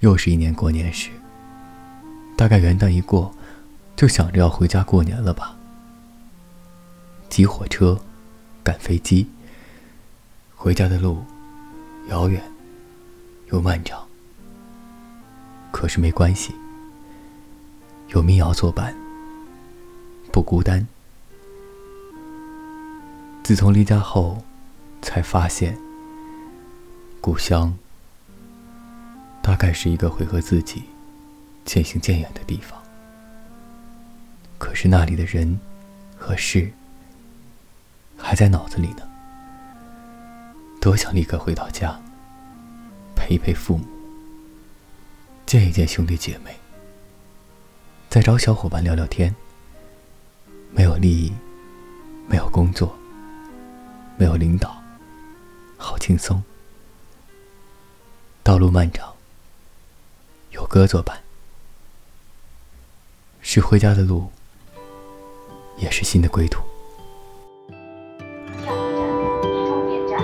又是一年过年时，大概元旦一过，就想着要回家过年了吧。挤火车，赶飞机，回家的路遥远又漫长。可是没关系，有民谣作伴，不孤单。自从离家后，才发现，故乡大概是一个会和自己渐行渐远的地方。可是那里的人和事还在脑子里呢。多想立刻回到家，陪一陪父母，见一见兄弟姐妹，再找小伙伴聊聊天。没有利益，没有工作。没有领导，好轻松。道路漫长，歌作伴，是回家的路，也是新的归途。下一站，终点站，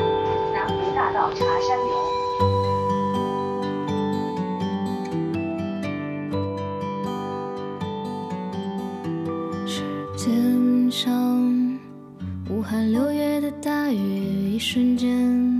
南湖大道茶山流。时间上，武汉六月的大雨，一瞬间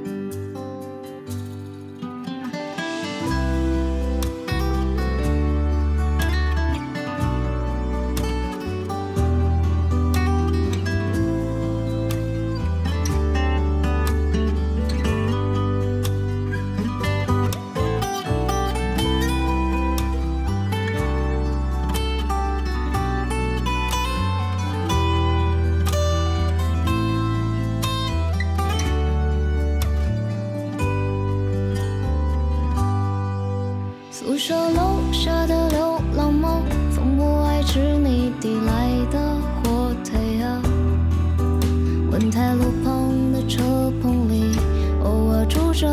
着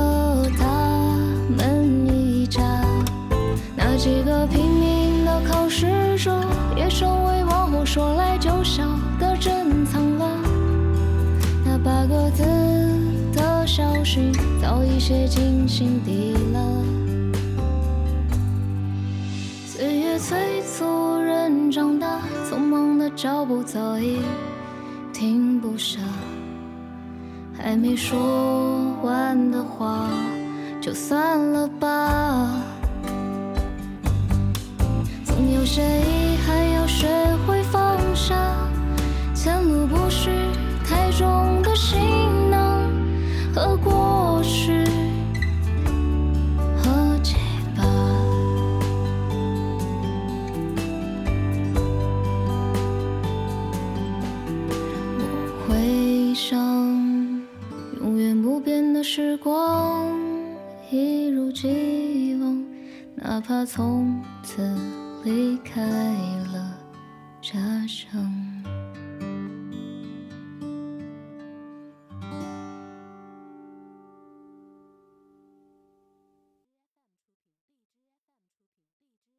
他们一家。那几个拼命的考试者，也成为往后说来就笑的珍藏了。那八个字的消息，早已写进心底了。岁月催促人长大，匆忙的脚步早已停不下。还没说完的话，就算了吧。总有谁时光，一如既往，哪怕从此离开了家乡。